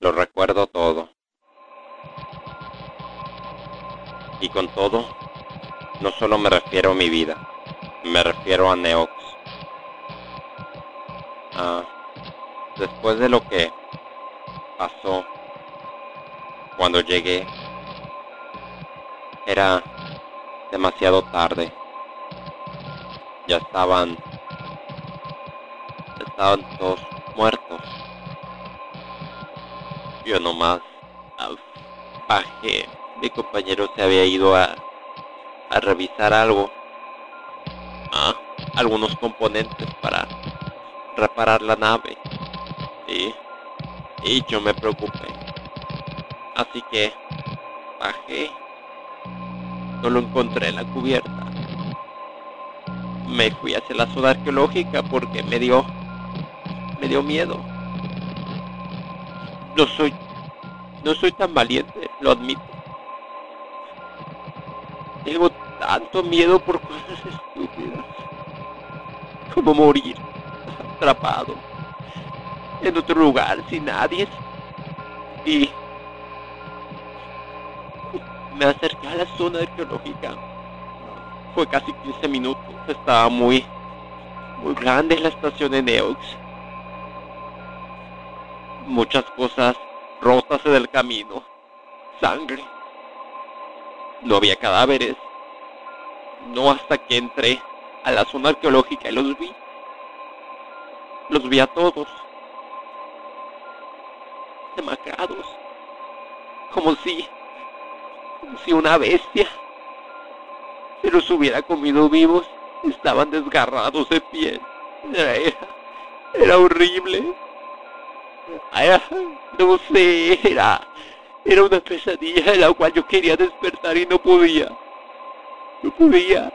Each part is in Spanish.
Lo recuerdo todo. Y con todo, no solo me refiero a mi vida, me refiero a Neox. Ah, después de lo que pasó cuando llegué, era demasiado tarde. Ya estaban, estaban todos muertos. Yo nomás bajé. Mi compañero se había ido a, a revisar algo. Ah, algunos componentes para reparar la nave. Y, y yo me preocupé. Así que bajé. No lo encontré en la cubierta. Me fui hacia la zona arqueológica porque me dio me dio miedo. No soy no soy tan valiente, lo admito. Tengo tanto miedo por cosas estúpidas. Como morir atrapado en otro lugar sin nadie. Y me acerqué a la zona arqueológica. Fue casi 15 minutos. Estaba muy, muy grande la estación de Neox. Muchas cosas rotas en el camino. Sangre. No había cadáveres. No hasta que entré a la zona arqueológica y los vi. Los vi a todos. Demacrados. Como si... Como si una bestia se los hubiera comido vivos. Estaban desgarrados de piel. Era, era horrible. No sé, era, era una pesadilla de la cual yo quería despertar y no podía. No podía.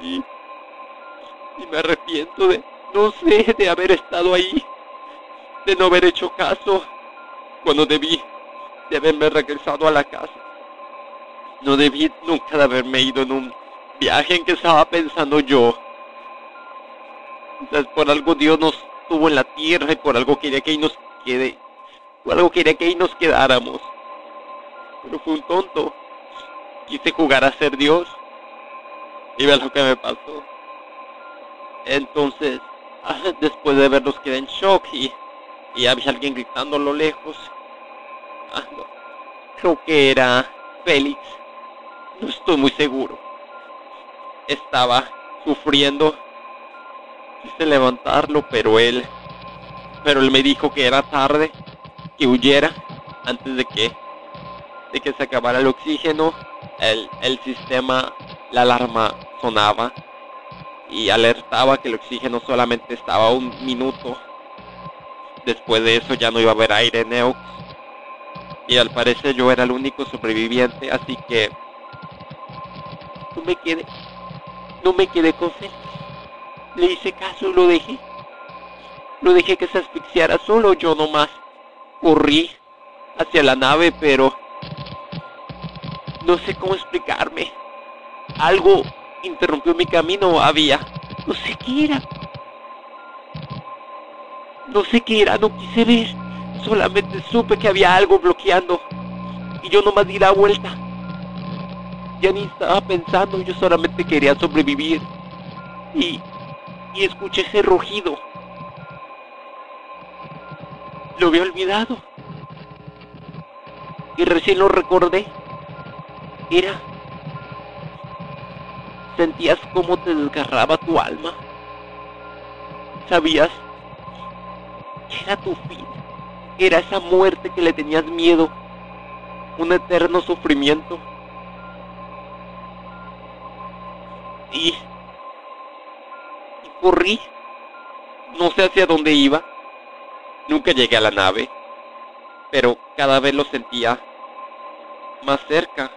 Y, y me arrepiento de, no sé, de haber estado ahí, de no haber hecho caso cuando debí de haberme regresado a la casa. No debí nunca de haberme ido en un viaje en que estaba pensando yo. Por algo Dios nos tuvo en la tierra y por algo quería que ahí nos quede. Por algo quería que ahí nos quedáramos. Pero fue un tonto. Quise jugar a ser Dios. Y ve lo que me pasó. Entonces, después de verlos quedé en shock y, y había alguien gritando a lo lejos. Ah, Creo que era Félix. No estoy muy seguro. Estaba sufriendo. Quise levantarlo, pero él... Pero él me dijo que era tarde, que huyera antes de que de que se acabara el oxígeno, el, el sistema, la alarma sonaba y alertaba que el oxígeno solamente estaba un minuto. Después de eso ya no iba a haber aire en Neox. Y al parecer yo era el único sobreviviente, así que no me quedé, no me quedé con Félix. Le hice caso, lo dejé. Lo dejé que se asfixiara solo, yo nomás corrí hacia la nave, pero no sé cómo explicarme. Algo interrumpió mi camino, había. No sé qué era. No sé qué era, no quise ver. Solamente supe que había algo bloqueando. Y yo nomás di la vuelta. Ya ni estaba pensando, yo solamente quería sobrevivir. Y, y escuché ese rugido. Lo había olvidado. Y recién lo recordé. Era... Sentías cómo te desgarraba tu alma. Sabías que era tu fin. Era esa muerte que le tenías miedo. Un eterno sufrimiento. Y... Corrí. No sé hacia dónde iba. Nunca llegué a la nave. Pero cada vez lo sentía más cerca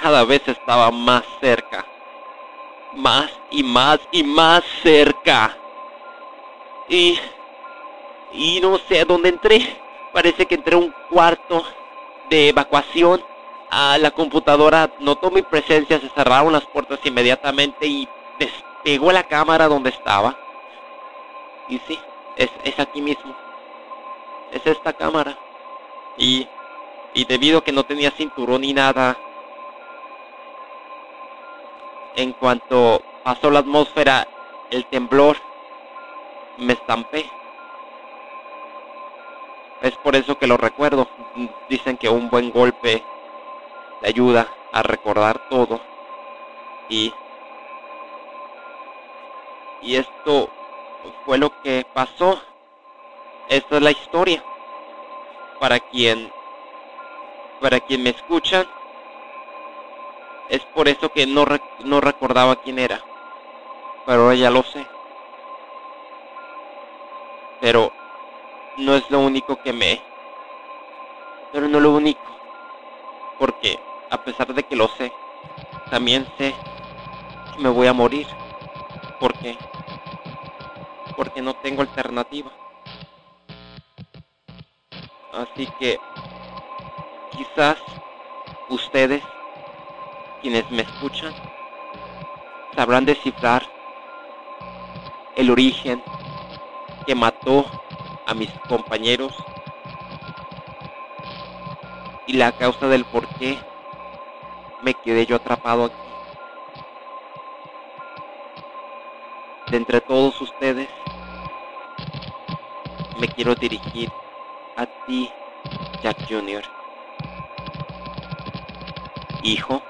cada vez estaba más cerca. Más y más y más cerca. Y... Y no sé a dónde entré. Parece que entré a un cuarto de evacuación. La computadora notó mi presencia, se cerraron las puertas inmediatamente y despegó la cámara donde estaba. Y sí, es, es aquí mismo. Es esta cámara. Y, y debido a que no tenía cinturón ni nada, en cuanto pasó la atmósfera, el temblor, me estampé. Es por eso que lo recuerdo. Dicen que un buen golpe te ayuda a recordar todo. Y, y esto fue lo que pasó. Esta es la historia. Para quien, para quien me escuchan, es por eso que no, no recordaba quién era. Pero ahora ya lo sé. Pero no es lo único que me... Pero no lo único. Porque a pesar de que lo sé, también sé que me voy a morir. ¿Por qué? Porque no tengo alternativa. Así que quizás ustedes, quienes me escuchan, sabrán descifrar el origen que mató a mis compañeros y la causa del por qué me quedé yo atrapado aquí. De entre todos ustedes, me quiero dirigir a ti, Jack Jr. Hijo,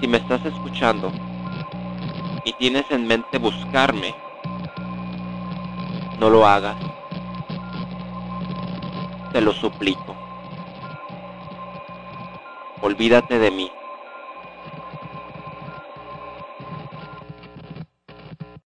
si me estás escuchando y tienes en mente buscarme, no lo hagas. Te lo suplico. Olvídate de mí.